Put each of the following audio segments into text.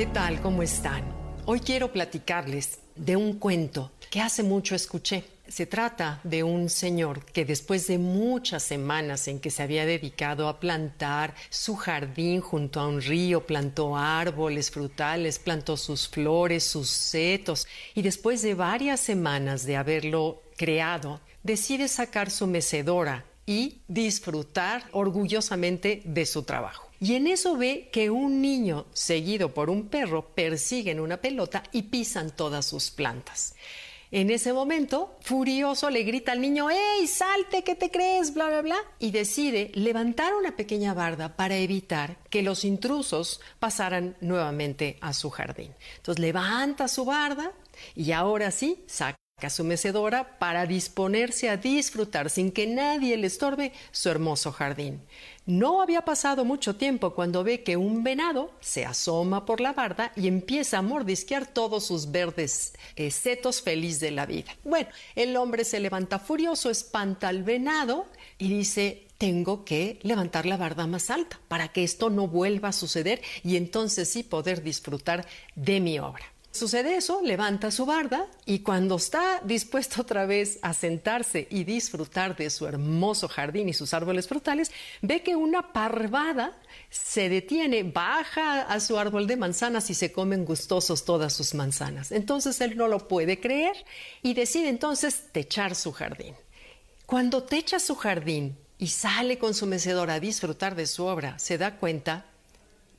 ¿qué tal? ¿Cómo están? Hoy quiero platicarles de un cuento que hace mucho escuché. Se trata de un señor que después de muchas semanas en que se había dedicado a plantar su jardín junto a un río, plantó árboles frutales, plantó sus flores, sus setos, y después de varias semanas de haberlo creado, decide sacar su mecedora y disfrutar orgullosamente de su trabajo. Y en eso ve que un niño seguido por un perro persiguen una pelota y pisan todas sus plantas. En ese momento, furioso, le grita al niño, ¡Ey, salte, ¿qué te crees? bla, bla, bla. Y decide levantar una pequeña barda para evitar que los intrusos pasaran nuevamente a su jardín. Entonces levanta su barda y ahora sí saca su mecedora para disponerse a disfrutar sin que nadie le estorbe su hermoso jardín. No había pasado mucho tiempo cuando ve que un venado se asoma por la barda y empieza a mordisquear todos sus verdes eh, setos feliz de la vida. Bueno, el hombre se levanta furioso, espanta al venado y dice, tengo que levantar la barda más alta para que esto no vuelva a suceder y entonces sí poder disfrutar de mi obra. Sucede eso, levanta su barda y cuando está dispuesto otra vez a sentarse y disfrutar de su hermoso jardín y sus árboles frutales, ve que una parvada se detiene, baja a su árbol de manzanas y se comen gustosos todas sus manzanas. Entonces él no lo puede creer y decide entonces techar su jardín. Cuando techa su jardín y sale con su mecedora a disfrutar de su obra, se da cuenta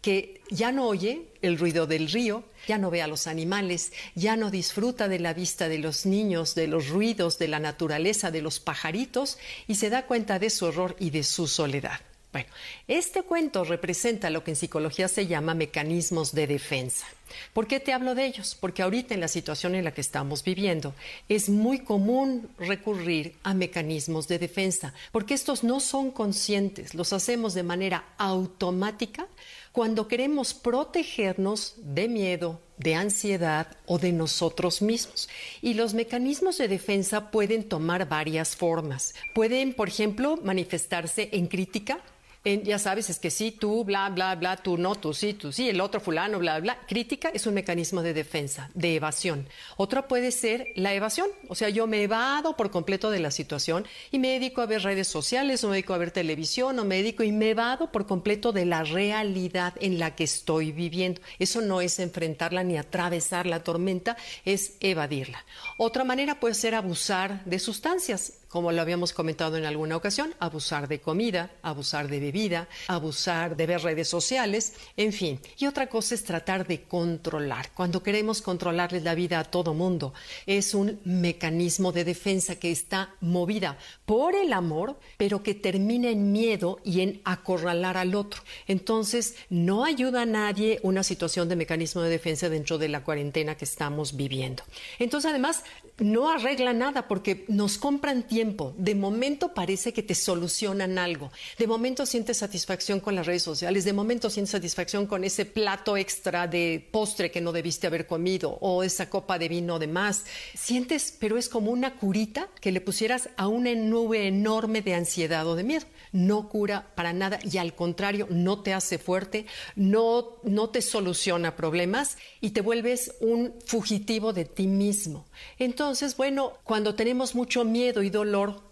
que ya no oye el ruido del río, ya no ve a los animales, ya no disfruta de la vista de los niños, de los ruidos, de la naturaleza, de los pajaritos, y se da cuenta de su horror y de su soledad. Bueno, este cuento representa lo que en psicología se llama mecanismos de defensa. ¿Por qué te hablo de ellos? Porque ahorita en la situación en la que estamos viviendo es muy común recurrir a mecanismos de defensa, porque estos no son conscientes, los hacemos de manera automática cuando queremos protegernos de miedo, de ansiedad o de nosotros mismos. Y los mecanismos de defensa pueden tomar varias formas. Pueden, por ejemplo, manifestarse en crítica, ya sabes, es que sí, tú, bla, bla, bla, tú no, tú sí, tú sí, el otro fulano, bla, bla. Crítica es un mecanismo de defensa, de evasión. Otra puede ser la evasión, o sea, yo me evado por completo de la situación y me dedico a ver redes sociales, o me dedico a ver televisión, o me dedico y me evado por completo de la realidad en la que estoy viviendo. Eso no es enfrentarla ni atravesar la tormenta, es evadirla. Otra manera puede ser abusar de sustancias como lo habíamos comentado en alguna ocasión, abusar de comida, abusar de bebida, abusar de ver redes sociales, en fin. Y otra cosa es tratar de controlar. Cuando queremos controlarles la vida a todo mundo, es un mecanismo de defensa que está movida por el amor, pero que termina en miedo y en acorralar al otro. Entonces, no ayuda a nadie una situación de mecanismo de defensa dentro de la cuarentena que estamos viviendo. Entonces, además, no arregla nada porque nos compran tiempo de momento parece que te solucionan algo. De momento sientes satisfacción con las redes sociales. De momento sientes satisfacción con ese plato extra de postre que no debiste haber comido o esa copa de vino de más. Sientes, pero es como una curita que le pusieras a una nube enorme de ansiedad o de miedo. No cura para nada y al contrario, no te hace fuerte, no, no te soluciona problemas y te vuelves un fugitivo de ti mismo. Entonces, bueno, cuando tenemos mucho miedo y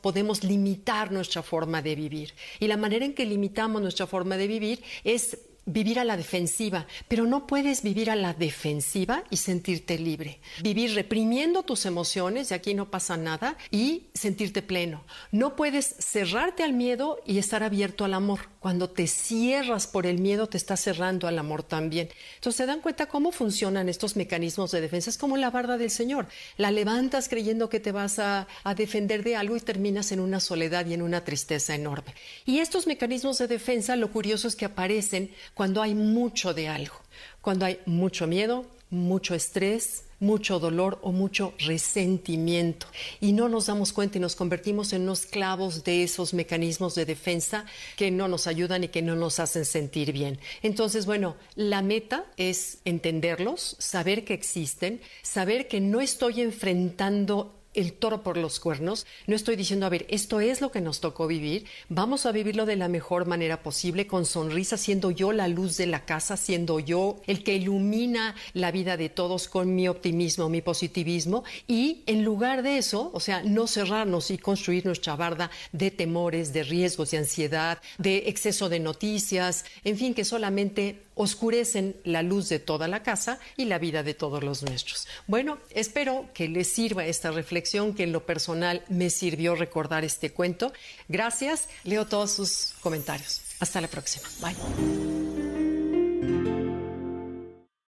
podemos limitar nuestra forma de vivir. Y la manera en que limitamos nuestra forma de vivir es vivir a la defensiva, pero no puedes vivir a la defensiva y sentirte libre. Vivir reprimiendo tus emociones, y aquí no pasa nada, y sentirte pleno. No puedes cerrarte al miedo y estar abierto al amor. Cuando te cierras por el miedo, te estás cerrando al amor también. Entonces, ¿se dan cuenta cómo funcionan estos mecanismos de defensa? Es como la barda del Señor. La levantas creyendo que te vas a, a defender de algo y terminas en una soledad y en una tristeza enorme. Y estos mecanismos de defensa, lo curioso es que aparecen cuando hay mucho de algo, cuando hay mucho miedo, mucho estrés, mucho dolor o mucho resentimiento. Y no nos damos cuenta y nos convertimos en unos clavos de esos mecanismos de defensa que no nos ayudan y que no nos hacen sentir bien. Entonces, bueno, la meta es entenderlos, saber que existen, saber que no estoy enfrentando el toro por los cuernos, no estoy diciendo, a ver, esto es lo que nos tocó vivir, vamos a vivirlo de la mejor manera posible, con sonrisa, siendo yo la luz de la casa, siendo yo el que ilumina la vida de todos con mi optimismo, mi positivismo, y en lugar de eso, o sea, no cerrarnos y construir nuestra barda de temores, de riesgos, de ansiedad, de exceso de noticias, en fin, que solamente oscurecen la luz de toda la casa y la vida de todos los nuestros. Bueno, espero que les sirva esta reflexión que en lo personal me sirvió recordar este cuento. Gracias, leo todos sus comentarios. Hasta la próxima. Bye.